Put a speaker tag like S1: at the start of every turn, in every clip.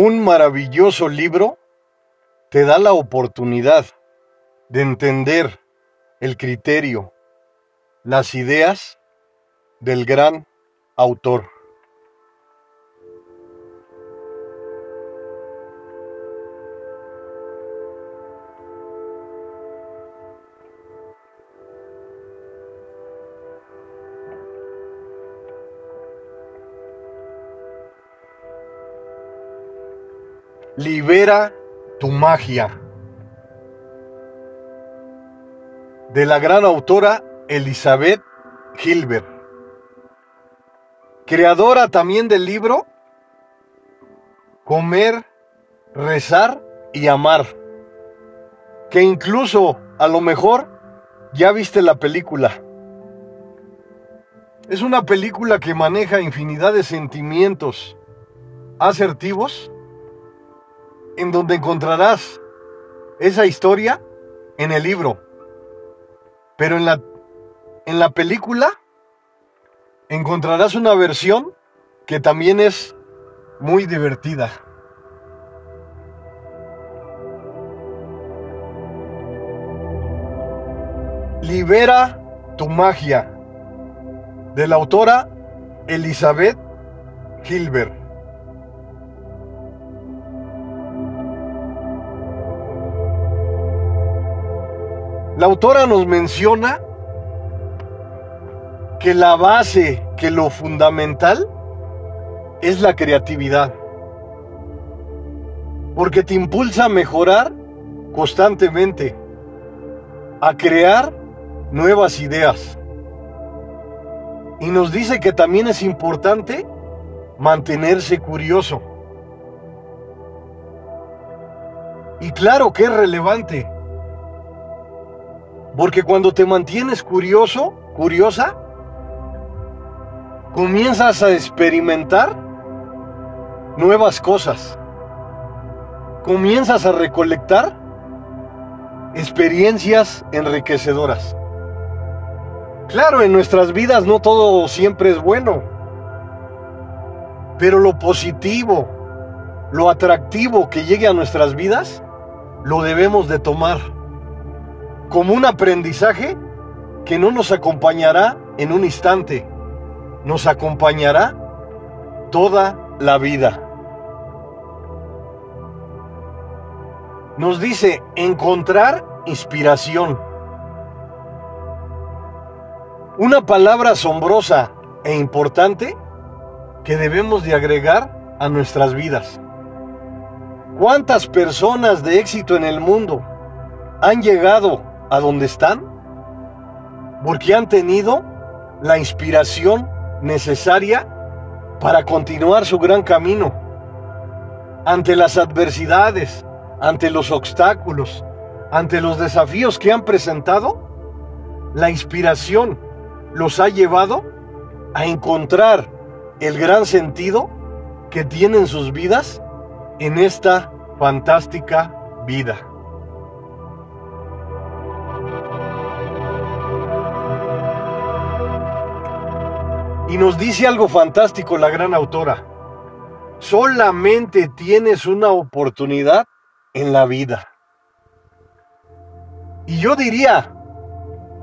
S1: Un maravilloso libro te da la oportunidad de entender el criterio, las ideas del gran autor. Libera tu magia. De la gran autora Elizabeth Gilbert. Creadora también del libro Comer, rezar y amar. Que incluso a lo mejor ya viste la película. Es una película que maneja infinidad de sentimientos asertivos en donde encontrarás esa historia en el libro. Pero en la, en la película encontrarás una versión que también es muy divertida. Libera tu magia de la autora Elizabeth Gilbert. La autora nos menciona que la base, que lo fundamental es la creatividad. Porque te impulsa a mejorar constantemente, a crear nuevas ideas. Y nos dice que también es importante mantenerse curioso. Y claro que es relevante porque cuando te mantienes curioso, curiosa, comienzas a experimentar nuevas cosas. Comienzas a recolectar experiencias enriquecedoras. Claro, en nuestras vidas no todo siempre es bueno, pero lo positivo, lo atractivo que llegue a nuestras vidas, lo debemos de tomar como un aprendizaje que no nos acompañará en un instante, nos acompañará toda la vida. Nos dice encontrar inspiración. Una palabra asombrosa e importante que debemos de agregar a nuestras vidas. ¿Cuántas personas de éxito en el mundo han llegado a donde están porque han tenido la inspiración necesaria para continuar su gran camino. Ante las adversidades, ante los obstáculos, ante los desafíos que han presentado, la inspiración los ha llevado a encontrar el gran sentido que tienen sus vidas en esta fantástica vida. Y nos dice algo fantástico la gran autora. Solamente tienes una oportunidad en la vida. Y yo diría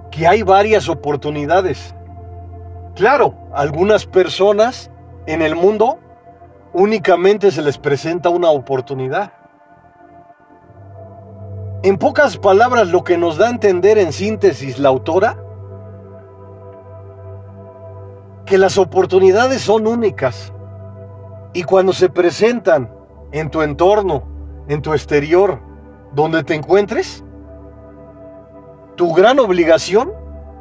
S1: que hay varias oportunidades. Claro, algunas personas en el mundo únicamente se les presenta una oportunidad. En pocas palabras, lo que nos da a entender en síntesis la autora que las oportunidades son únicas y cuando se presentan en tu entorno, en tu exterior, donde te encuentres, tu gran obligación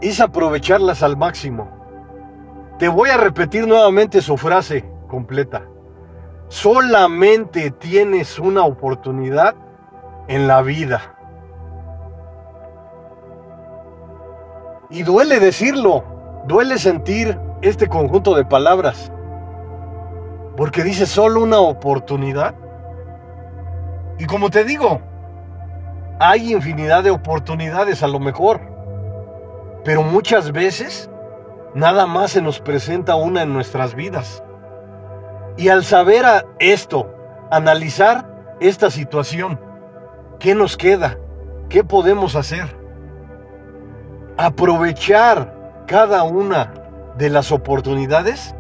S1: es aprovecharlas al máximo. Te voy a repetir nuevamente su frase completa. Solamente tienes una oportunidad en la vida. Y duele decirlo, duele sentir este conjunto de palabras. Porque dice solo una oportunidad. Y como te digo, hay infinidad de oportunidades a lo mejor. Pero muchas veces nada más se nos presenta una en nuestras vidas. Y al saber esto, analizar esta situación. ¿Qué nos queda? ¿Qué podemos hacer? Aprovechar cada una de las oportunidades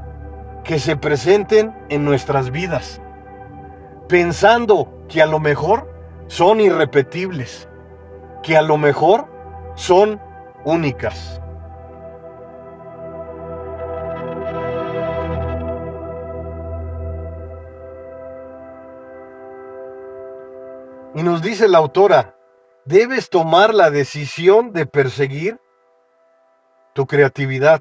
S1: que se presenten en nuestras vidas, pensando que a lo mejor son irrepetibles, que a lo mejor son únicas. Y nos dice la autora, debes tomar la decisión de perseguir tu creatividad.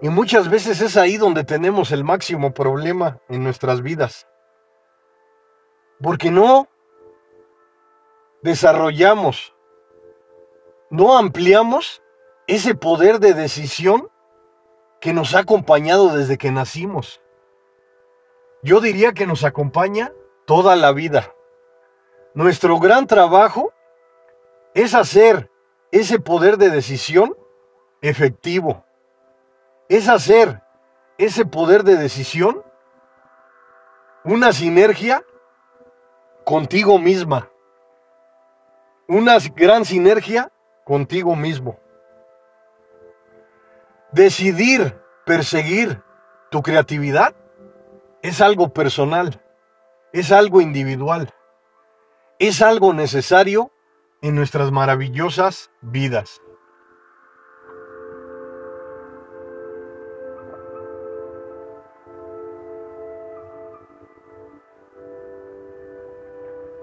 S1: Y muchas veces es ahí donde tenemos el máximo problema en nuestras vidas. Porque no desarrollamos, no ampliamos ese poder de decisión que nos ha acompañado desde que nacimos. Yo diría que nos acompaña toda la vida. Nuestro gran trabajo es hacer ese poder de decisión efectivo. Es hacer ese poder de decisión una sinergia contigo misma. Una gran sinergia contigo mismo. Decidir perseguir tu creatividad es algo personal, es algo individual, es algo necesario en nuestras maravillosas vidas.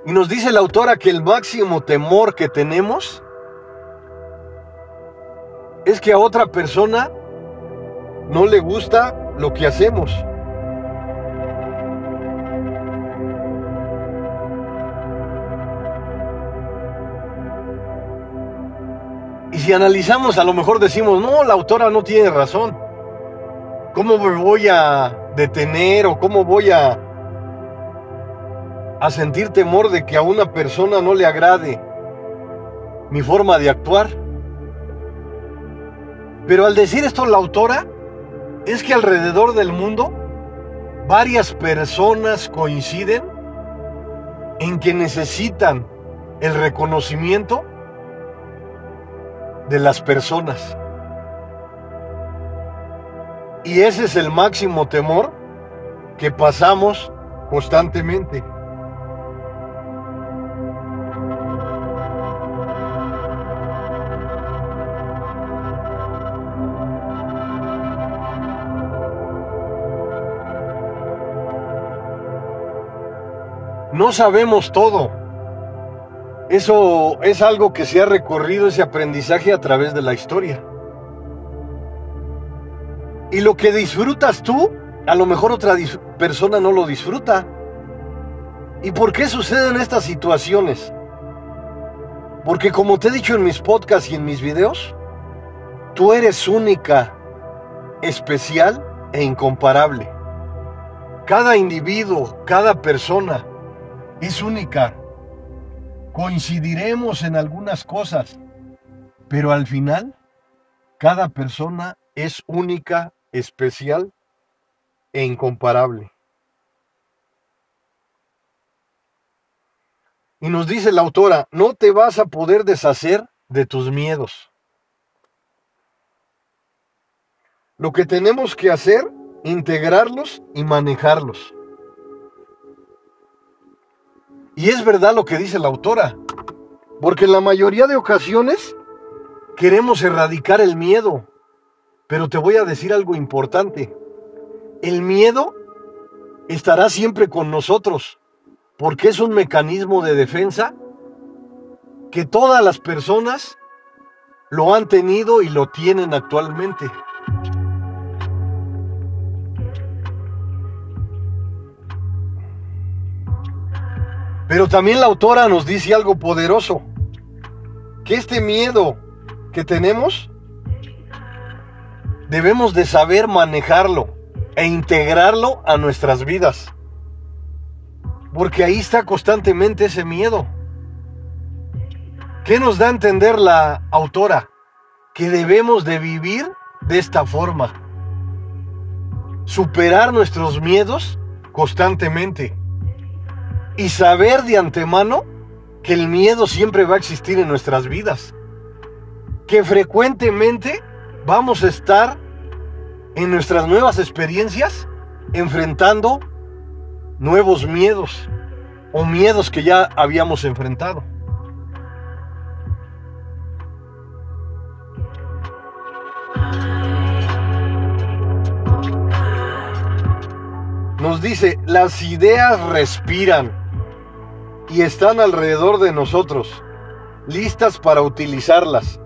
S1: Y nos dice la autora que el máximo temor que tenemos es que a otra persona no le gusta lo que hacemos. Y si analizamos, a lo mejor decimos, no, la autora no tiene razón. ¿Cómo me voy a detener o cómo voy a, a sentir temor de que a una persona no le agrade mi forma de actuar? Pero al decir esto la autora, es que alrededor del mundo varias personas coinciden en que necesitan el reconocimiento de las personas. Y ese es el máximo temor que pasamos constantemente. No sabemos todo. Eso es algo que se ha recorrido ese aprendizaje a través de la historia. Y lo que disfrutas tú, a lo mejor otra persona no lo disfruta. ¿Y por qué suceden estas situaciones? Porque como te he dicho en mis podcasts y en mis videos, tú eres única, especial e incomparable. Cada individuo, cada persona, es única. Coincidiremos en algunas cosas, pero al final cada persona es única, especial e incomparable. Y nos dice la autora, no te vas a poder deshacer de tus miedos. Lo que tenemos que hacer, integrarlos y manejarlos. Y es verdad lo que dice la autora, porque en la mayoría de ocasiones queremos erradicar el miedo, pero te voy a decir algo importante. El miedo estará siempre con nosotros, porque es un mecanismo de defensa que todas las personas lo han tenido y lo tienen actualmente. Pero también la autora nos dice algo poderoso, que este miedo que tenemos debemos de saber manejarlo e integrarlo a nuestras vidas. Porque ahí está constantemente ese miedo. ¿Qué nos da a entender la autora? que debemos de vivir de esta forma. Superar nuestros miedos constantemente y saber de antemano que el miedo siempre va a existir en nuestras vidas. Que frecuentemente vamos a estar en nuestras nuevas experiencias enfrentando nuevos miedos o miedos que ya habíamos enfrentado. Nos dice, las ideas respiran y están alrededor de nosotros, listas para utilizarlas.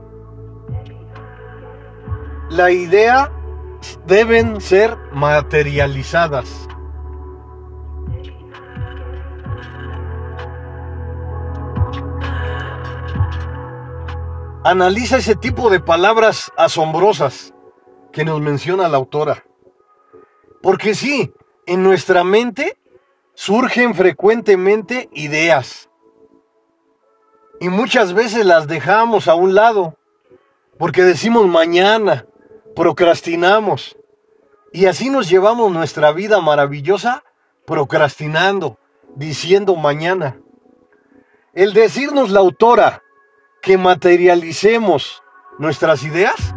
S1: La idea deben ser materializadas. Analiza ese tipo de palabras asombrosas que nos menciona la autora. Porque sí, en nuestra mente surgen frecuentemente ideas. Y muchas veces las dejamos a un lado, porque decimos mañana, procrastinamos. Y así nos llevamos nuestra vida maravillosa procrastinando, diciendo mañana. El decirnos la autora que materialicemos nuestras ideas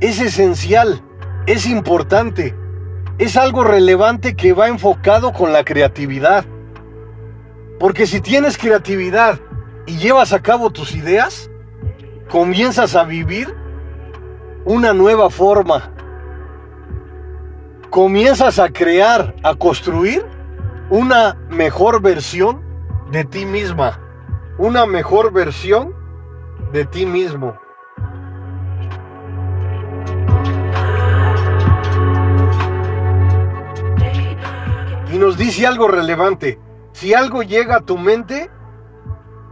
S1: es esencial, es importante es algo relevante que va enfocado con la creatividad. Porque si tienes creatividad y llevas a cabo tus ideas, comienzas a vivir una nueva forma. Comienzas a crear, a construir una mejor versión de ti misma. Una mejor versión de ti mismo. Y nos dice algo relevante. Si algo llega a tu mente,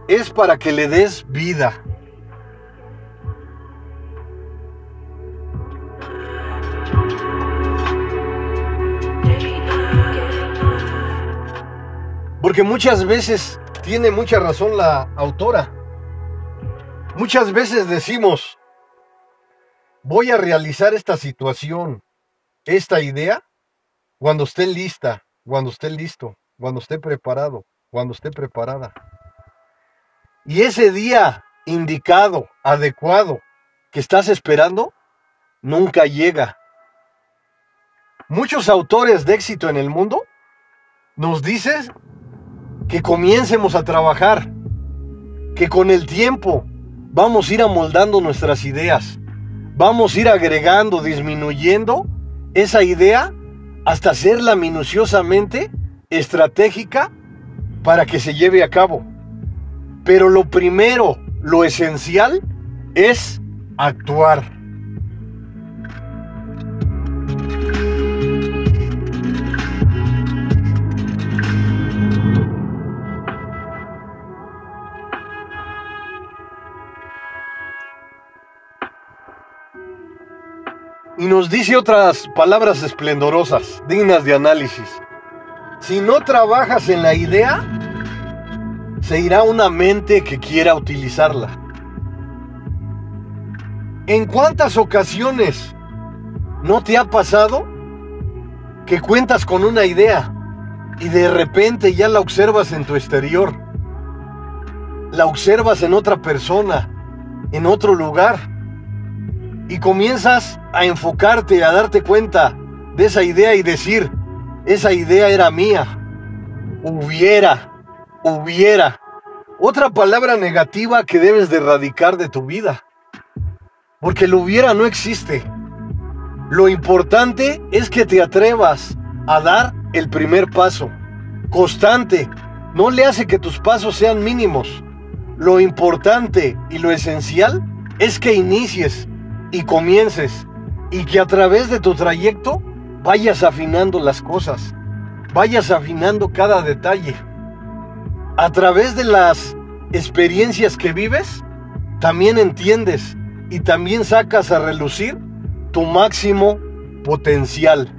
S1: es para que le des vida. Porque muchas veces tiene mucha razón la autora. Muchas veces decimos, voy a realizar esta situación, esta idea, cuando esté lista, cuando esté listo, cuando esté preparado, cuando esté preparada. Y ese día indicado, adecuado, que estás esperando, nunca llega. Muchos autores de éxito en el mundo nos dicen que comiencemos a trabajar, que con el tiempo vamos a ir amoldando nuestras ideas, vamos a ir agregando, disminuyendo esa idea hasta hacerla minuciosamente estratégica para que se lleve a cabo. Pero lo primero, lo esencial, es actuar. Y nos dice otras palabras esplendorosas, dignas de análisis. Si no trabajas en la idea, se irá una mente que quiera utilizarla. ¿En cuántas ocasiones no te ha pasado que cuentas con una idea y de repente ya la observas en tu exterior? La observas en otra persona, en otro lugar y comienzas a enfocarte, a darte cuenta de esa idea y decir, esa idea era mía. Hubiera, hubiera. Otra palabra negativa que debes de erradicar de tu vida. Porque lo hubiera no existe. Lo importante es que te atrevas a dar el primer paso. Constante. No le hace que tus pasos sean mínimos. Lo importante y lo esencial es que inicies y comiences y que a través de tu trayecto vayas afinando las cosas, vayas afinando cada detalle. A través de las experiencias que vives, también entiendes y también sacas a relucir tu máximo potencial.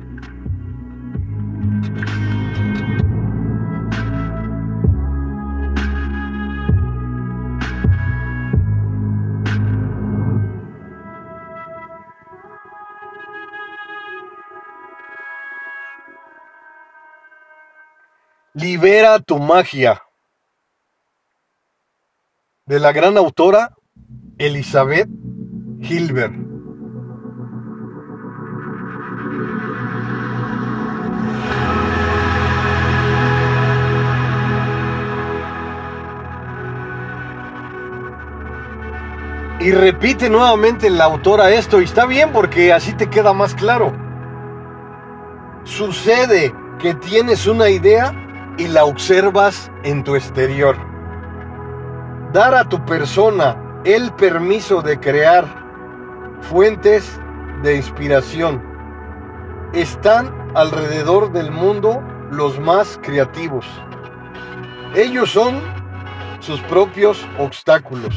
S1: Libera tu magia. De la gran autora Elizabeth Gilbert. Y repite nuevamente la autora esto, y está bien porque así te queda más claro. Sucede que tienes una idea y la observas en tu exterior. Dar a tu persona el permiso de crear fuentes de inspiración. Están alrededor del mundo los más creativos. Ellos son sus propios obstáculos.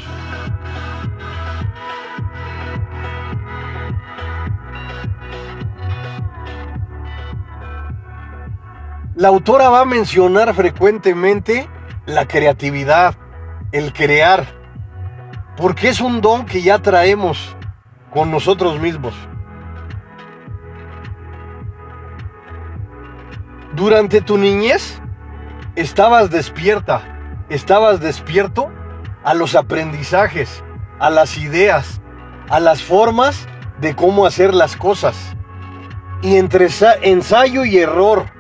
S1: La autora va a mencionar frecuentemente la creatividad, el crear, porque es un don que ya traemos con nosotros mismos. Durante tu niñez estabas despierta, estabas despierto a los aprendizajes, a las ideas, a las formas de cómo hacer las cosas. Y entre ensayo y error,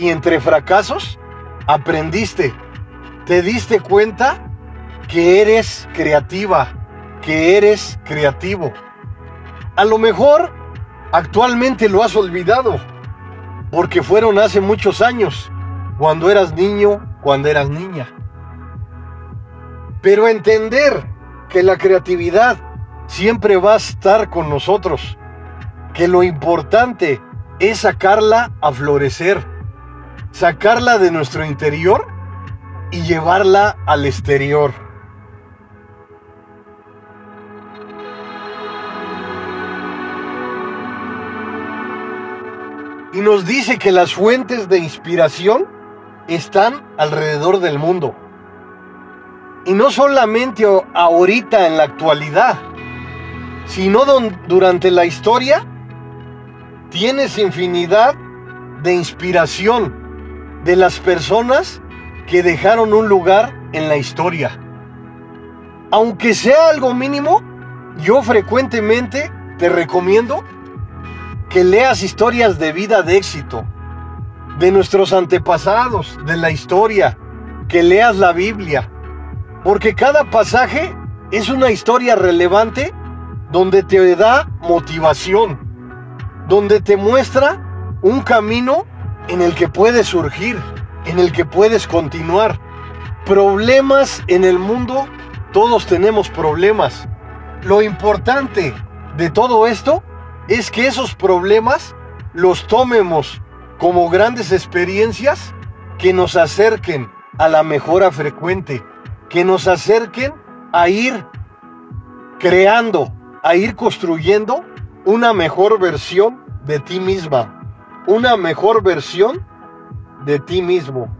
S1: y entre fracasos aprendiste, te diste cuenta que eres creativa, que eres creativo. A lo mejor actualmente lo has olvidado, porque fueron hace muchos años, cuando eras niño, cuando eras niña. Pero entender que la creatividad siempre va a estar con nosotros, que lo importante es sacarla a florecer sacarla de nuestro interior y llevarla al exterior. Y nos dice que las fuentes de inspiración están alrededor del mundo. Y no solamente ahorita en la actualidad, sino durante la historia, tienes infinidad de inspiración de las personas que dejaron un lugar en la historia. Aunque sea algo mínimo, yo frecuentemente te recomiendo que leas historias de vida de éxito, de nuestros antepasados, de la historia, que leas la Biblia, porque cada pasaje es una historia relevante donde te da motivación, donde te muestra un camino en el que puedes surgir, en el que puedes continuar. Problemas en el mundo, todos tenemos problemas. Lo importante de todo esto es que esos problemas los tomemos como grandes experiencias que nos acerquen a la mejora frecuente, que nos acerquen a ir creando, a ir construyendo una mejor versión de ti misma una mejor versión de ti mismo.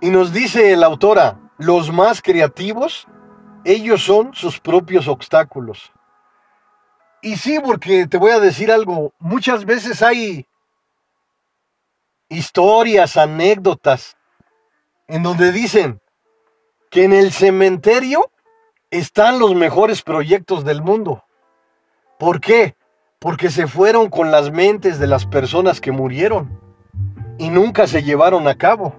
S1: Y nos dice la autora, los más creativos, ellos son sus propios obstáculos. Y sí, porque te voy a decir algo, muchas veces hay historias, anécdotas, en donde dicen, que en el cementerio están los mejores proyectos del mundo. ¿Por qué? Porque se fueron con las mentes de las personas que murieron y nunca se llevaron a cabo.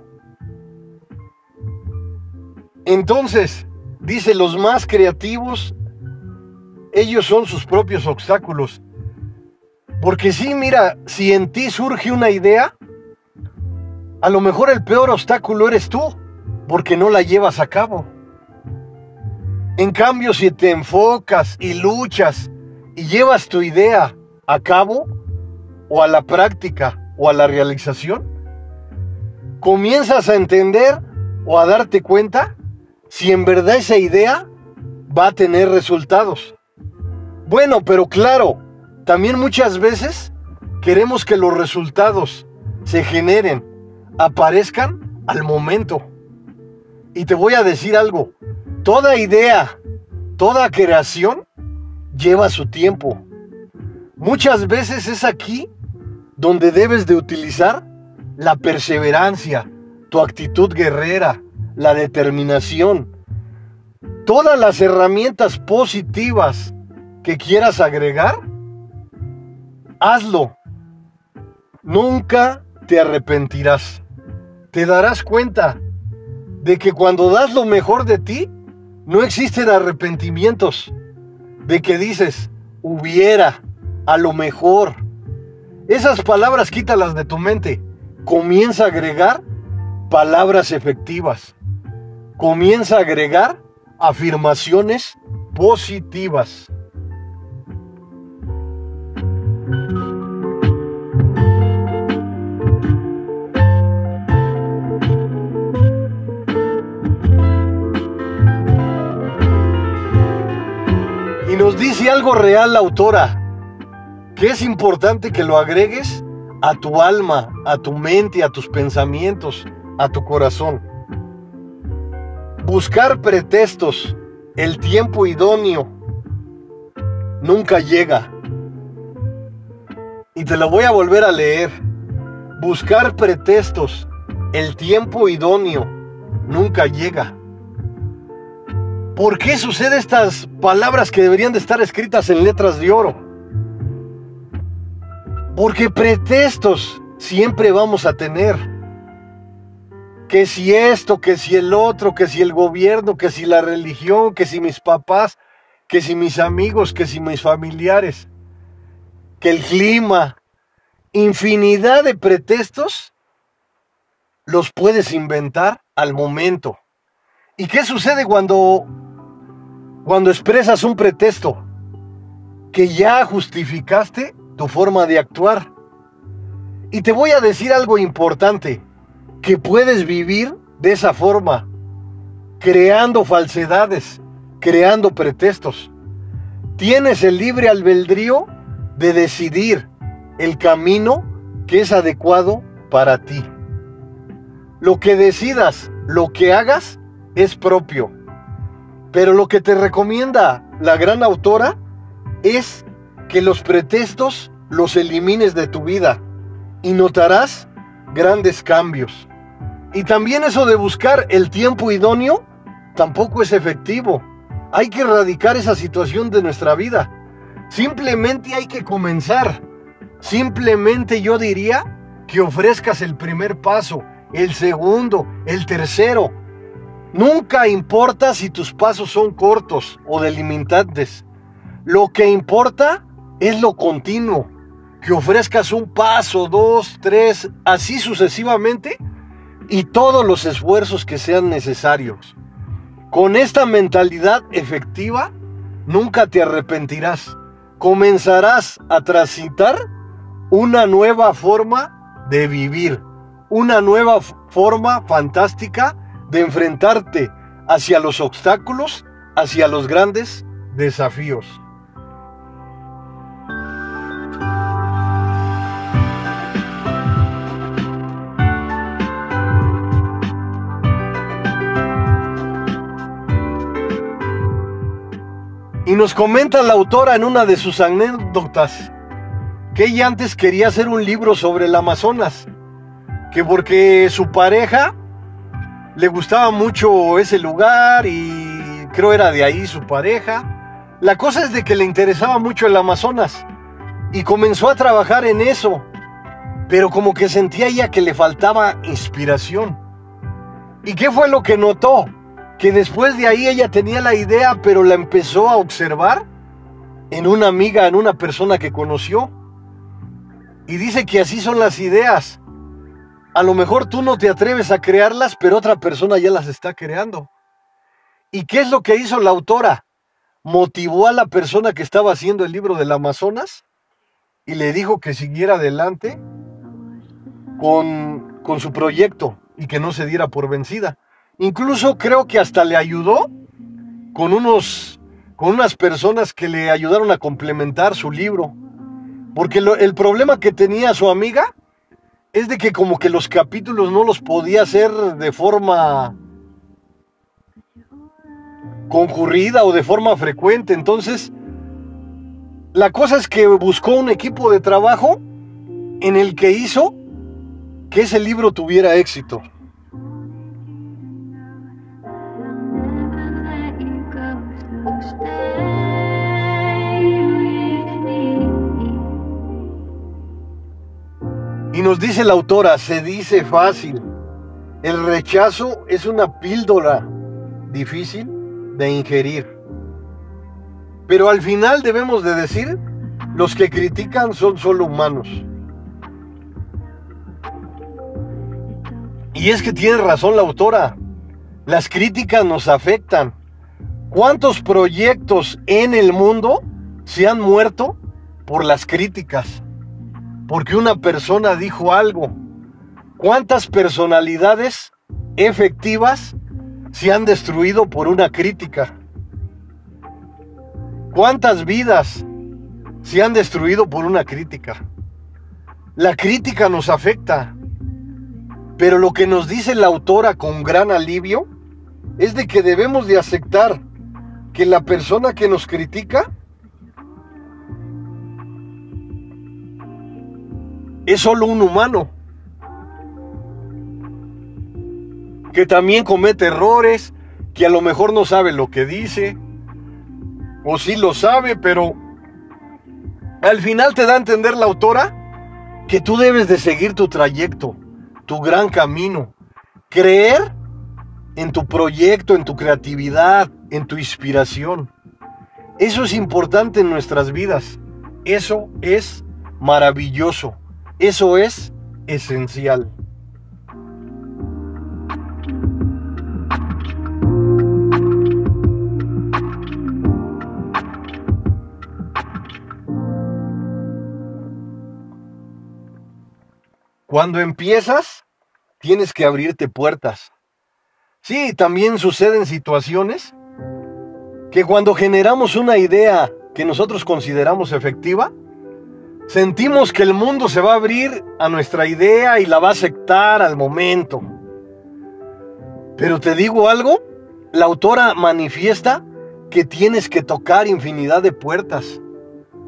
S1: Entonces, dice, los más creativos, ellos son sus propios obstáculos. Porque sí, mira, si en ti surge una idea, a lo mejor el peor obstáculo eres tú porque no la llevas a cabo. En cambio, si te enfocas y luchas y llevas tu idea a cabo o a la práctica o a la realización, comienzas a entender o a darte cuenta si en verdad esa idea va a tener resultados. Bueno, pero claro, también muchas veces queremos que los resultados se generen, aparezcan al momento. Y te voy a decir algo, toda idea, Toda creación lleva su tiempo. Muchas veces es aquí donde debes de utilizar la perseverancia, tu actitud guerrera, la determinación, todas las herramientas positivas que quieras agregar, hazlo. Nunca te arrepentirás. Te darás cuenta de que cuando das lo mejor de ti, no existen arrepentimientos. De que dices, hubiera, a lo mejor. Esas palabras quítalas de tu mente. Comienza a agregar palabras efectivas. Comienza a agregar afirmaciones positivas. Nos dice algo real la autora, que es importante que lo agregues a tu alma, a tu mente, a tus pensamientos, a tu corazón. Buscar pretextos, el tiempo idóneo, nunca llega. Y te lo voy a volver a leer. Buscar pretextos, el tiempo idóneo, nunca llega. ¿Por qué sucede estas palabras que deberían de estar escritas en letras de oro? Porque pretextos siempre vamos a tener. Que si esto, que si el otro, que si el gobierno, que si la religión, que si mis papás, que si mis amigos, que si mis familiares, que el clima, infinidad de pretextos los puedes inventar al momento. ¿Y qué sucede cuando cuando expresas un pretexto que ya justificaste tu forma de actuar. Y te voy a decir algo importante, que puedes vivir de esa forma, creando falsedades, creando pretextos. Tienes el libre albedrío de decidir el camino que es adecuado para ti. Lo que decidas, lo que hagas, es propio. Pero lo que te recomienda la gran autora es que los pretextos los elimines de tu vida y notarás grandes cambios. Y también eso de buscar el tiempo idóneo tampoco es efectivo. Hay que erradicar esa situación de nuestra vida. Simplemente hay que comenzar. Simplemente yo diría que ofrezcas el primer paso, el segundo, el tercero, Nunca importa si tus pasos son cortos o delimitantes. Lo que importa es lo continuo. Que ofrezcas un paso, dos, tres, así sucesivamente y todos los esfuerzos que sean necesarios. Con esta mentalidad efectiva, nunca te arrepentirás. Comenzarás a transitar una nueva forma de vivir, una nueva forma fantástica de enfrentarte hacia los obstáculos, hacia los grandes desafíos. Y nos comenta la autora en una de sus anécdotas que ella antes quería hacer un libro sobre el Amazonas, que porque su pareja le gustaba mucho ese lugar y creo era de ahí su pareja. La cosa es de que le interesaba mucho el Amazonas y comenzó a trabajar en eso, pero como que sentía ya que le faltaba inspiración. ¿Y qué fue lo que notó? Que después de ahí ella tenía la idea, pero la empezó a observar en una amiga, en una persona que conoció. Y dice que así son las ideas a lo mejor tú no te atreves a crearlas, pero otra persona ya las está creando. ¿Y qué es lo que hizo la autora? Motivó a la persona que estaba haciendo el libro del Amazonas y le dijo que siguiera adelante con, con su proyecto y que no se diera por vencida. Incluso creo que hasta le ayudó con, unos, con unas personas que le ayudaron a complementar su libro. Porque el problema que tenía su amiga es de que como que los capítulos no los podía hacer de forma concurrida o de forma frecuente. Entonces, la cosa es que buscó un equipo de trabajo en el que hizo que ese libro tuviera éxito. Y nos dice la autora, se dice fácil, el rechazo es una píldora difícil de ingerir. Pero al final debemos de decir, los que critican son solo humanos. Y es que tiene razón la autora, las críticas nos afectan. ¿Cuántos proyectos en el mundo se han muerto por las críticas? Porque una persona dijo algo. ¿Cuántas personalidades efectivas se han destruido por una crítica? ¿Cuántas vidas se han destruido por una crítica? La crítica nos afecta, pero lo que nos dice la autora con gran alivio es de que debemos de aceptar que la persona que nos critica es solo un humano que también comete errores, que a lo mejor no sabe lo que dice, o sí lo sabe, pero al final te da a entender la autora que tú debes de seguir tu trayecto, tu gran camino, creer en tu proyecto, en tu creatividad, en tu inspiración. Eso es importante en nuestras vidas. Eso es maravilloso. Eso es esencial. Cuando empiezas, tienes que abrirte puertas. Sí, también suceden situaciones que cuando generamos una idea que nosotros consideramos efectiva, Sentimos que el mundo se va a abrir a nuestra idea y la va a aceptar al momento. Pero te digo algo, la autora manifiesta que tienes que tocar infinidad de puertas,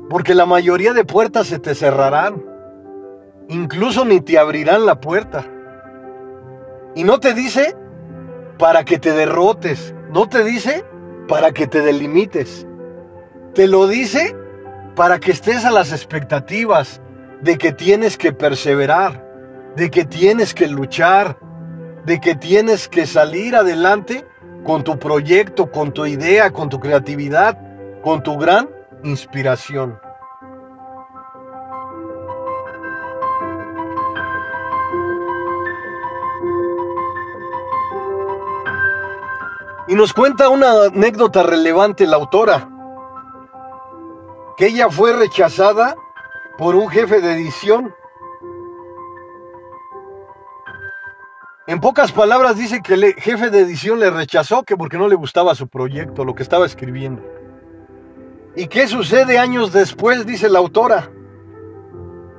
S1: porque la mayoría de puertas se te cerrarán, incluso ni te abrirán la puerta. Y no te dice para que te derrotes, no te dice para que te delimites, te lo dice para que estés a las expectativas de que tienes que perseverar, de que tienes que luchar, de que tienes que salir adelante con tu proyecto, con tu idea, con tu creatividad, con tu gran inspiración. Y nos cuenta una anécdota relevante la autora que ella fue rechazada por un jefe de edición. En pocas palabras dice que el jefe de edición le rechazó que porque no le gustaba su proyecto, lo que estaba escribiendo. ¿Y qué sucede años después? Dice la autora.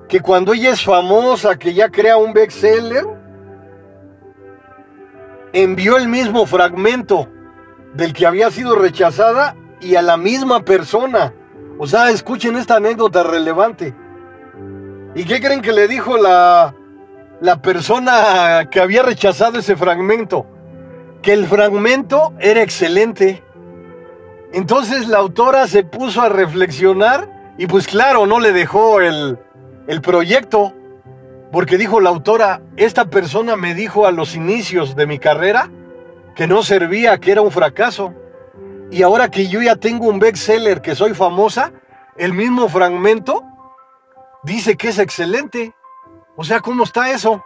S1: Que cuando ella es famosa, que ya crea un bestseller, envió el mismo fragmento del que había sido rechazada y a la misma persona o sea, escuchen esta anécdota relevante. ¿Y qué creen que le dijo la, la persona que había rechazado ese fragmento? Que el fragmento era excelente. Entonces la autora se puso a reflexionar y pues claro, no le dejó el, el proyecto, porque dijo la autora, esta persona me dijo a los inicios de mi carrera que no servía, que era un fracaso. Y ahora que yo ya tengo un bestseller, que soy famosa, el mismo fragmento dice que es excelente. O sea, ¿cómo está eso?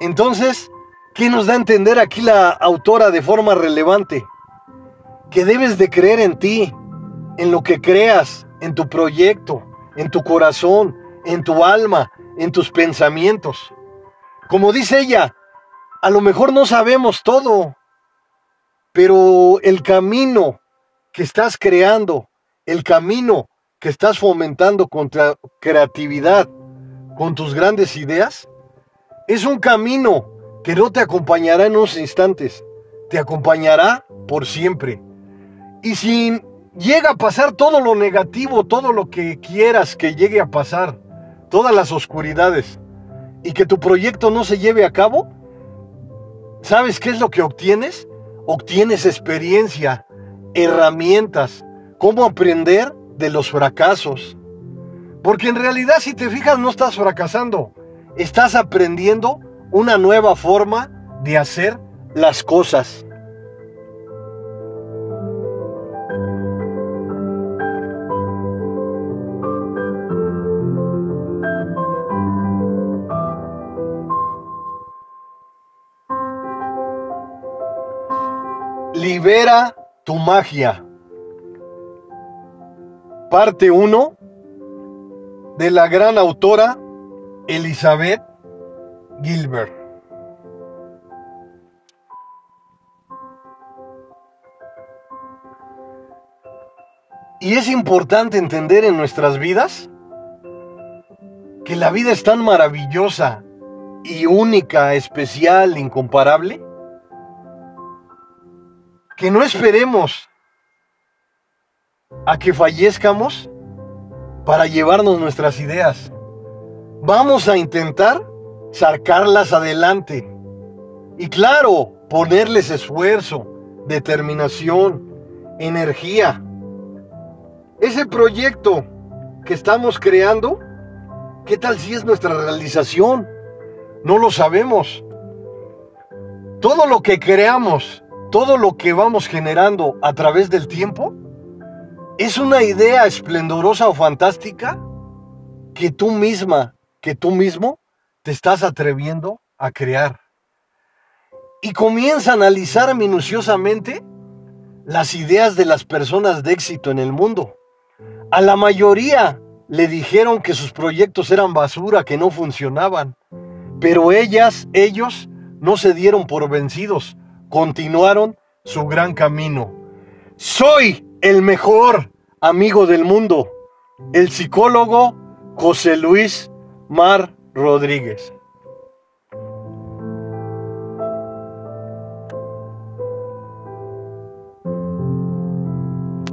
S1: Entonces, ¿qué nos da a entender aquí la autora de forma relevante? Que debes de creer en ti, en lo que creas, en tu proyecto, en tu corazón, en tu alma, en tus pensamientos. Como dice ella, a lo mejor no sabemos todo, pero el camino que estás creando, el camino que estás fomentando contra creatividad, con tus grandes ideas, es un camino que no te acompañará en unos instantes, te acompañará por siempre. Y si llega a pasar todo lo negativo, todo lo que quieras que llegue a pasar, todas las oscuridades, y que tu proyecto no se lleve a cabo, ¿sabes qué es lo que obtienes? Obtienes experiencia, herramientas, cómo aprender de los fracasos. Porque en realidad si te fijas no estás fracasando, estás aprendiendo una nueva forma de hacer las cosas. Libera tu magia. Parte 1 de la gran autora Elizabeth Gilbert. Y es importante entender en nuestras vidas que la vida es tan maravillosa y única, especial, incomparable, que no esperemos a que fallezcamos para llevarnos nuestras ideas. Vamos a intentar sacarlas adelante. Y claro, ponerles esfuerzo, determinación, energía. Ese proyecto que estamos creando, ¿qué tal si es nuestra realización? No lo sabemos. Todo lo que creamos todo lo que vamos generando a través del tiempo es una idea esplendorosa o fantástica que tú misma, que tú mismo te estás atreviendo a crear. Y comienza a analizar minuciosamente las ideas de las personas de éxito en el mundo. A la mayoría le dijeron que sus proyectos eran basura, que no funcionaban. Pero ellas, ellos, no se dieron por vencidos continuaron su gran camino. Soy el mejor amigo del mundo, el psicólogo José Luis Mar Rodríguez.